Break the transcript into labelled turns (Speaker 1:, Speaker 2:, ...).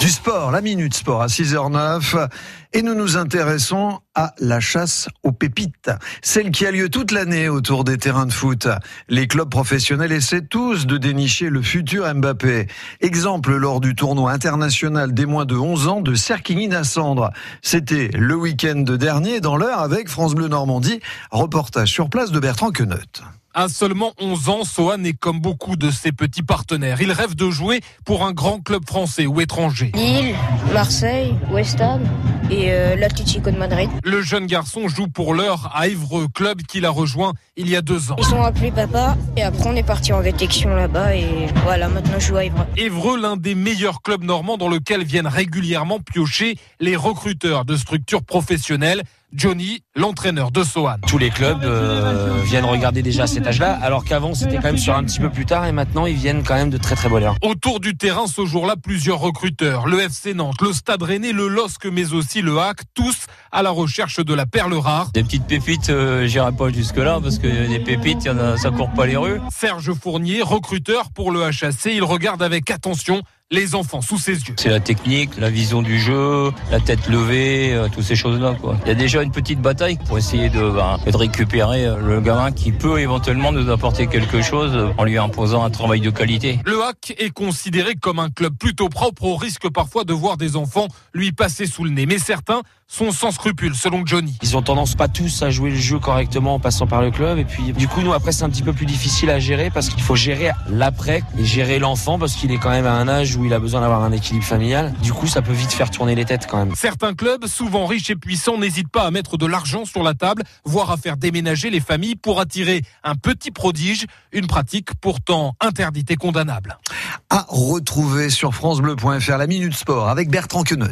Speaker 1: Du sport, la minute sport à 6h09 et nous nous intéressons à la chasse aux pépites, celle qui a lieu toute l'année autour des terrains de foot. Les clubs professionnels essaient tous de dénicher le futur Mbappé. Exemple lors du tournoi international des moins de 11 ans de Serquigny-Nassandre. C'était le week-end dernier dans l'heure avec France Bleu Normandie, reportage sur place de Bertrand Queneut.
Speaker 2: À seulement 11 ans, Sohan est comme beaucoup de ses petits partenaires. Il rêve de jouer pour un grand club français ou étranger.
Speaker 3: Lille, Marseille, West Ham et euh, l'Atlético de Madrid.
Speaker 2: Le jeune garçon joue pour l'heure à Évreux, club qu'il a rejoint il y a deux ans.
Speaker 3: Ils sont appelés papa et après on est parti en réflexion là-bas et voilà, maintenant je joue à Évreux.
Speaker 2: Évreux, l'un des meilleurs clubs normands dans lequel viennent régulièrement piocher les recruteurs de structures professionnelles. Johnny, l'entraîneur de Sohan.
Speaker 4: Tous les clubs euh, viennent regarder déjà à cet âge-là, alors qu'avant c'était quand même sur un petit peu plus tard et maintenant ils viennent quand même de très très bonne heure.
Speaker 2: Autour du terrain ce jour-là, plusieurs recruteurs. Le FC Nantes, le Stade Rennais, le LOSC, mais aussi le HAC, tous à la recherche de la perle rare.
Speaker 5: Des petites pépites, euh, j'irai pas jusque-là parce que des pépites, y en a, ça court pas les rues.
Speaker 2: Serge Fournier, recruteur pour le HAC, il regarde avec attention les enfants sous ses yeux.
Speaker 5: C'est la technique, la vision du jeu, la tête levée, euh, toutes ces choses-là. Quoi. Il y a déjà une petite bataille pour essayer de, bah, de récupérer euh, le gamin qui peut éventuellement nous apporter quelque chose en lui imposant un travail de qualité.
Speaker 2: Le HAC est considéré comme un club plutôt propre au risque parfois de voir des enfants lui passer sous le nez. Mais certains sont sans scrupules, selon Johnny.
Speaker 4: Ils ont tendance pas tous à jouer le jeu correctement en passant par le club. Et puis, du coup, nous, après, c'est un petit peu plus difficile à gérer parce qu'il faut gérer l'après et gérer l'enfant parce qu'il est quand même à un âge où il a besoin d'avoir un équilibre familial. Du coup, ça peut vite faire tourner les têtes quand même.
Speaker 2: Certains clubs, souvent riches et puissants, n'hésitent pas à mettre de l'argent sur la table, voire à faire déménager les familles pour attirer un petit prodige, une pratique pourtant interdite et condamnable.
Speaker 1: À retrouver sur FranceBleu.fr la Minute Sport avec Bertrand Queneut.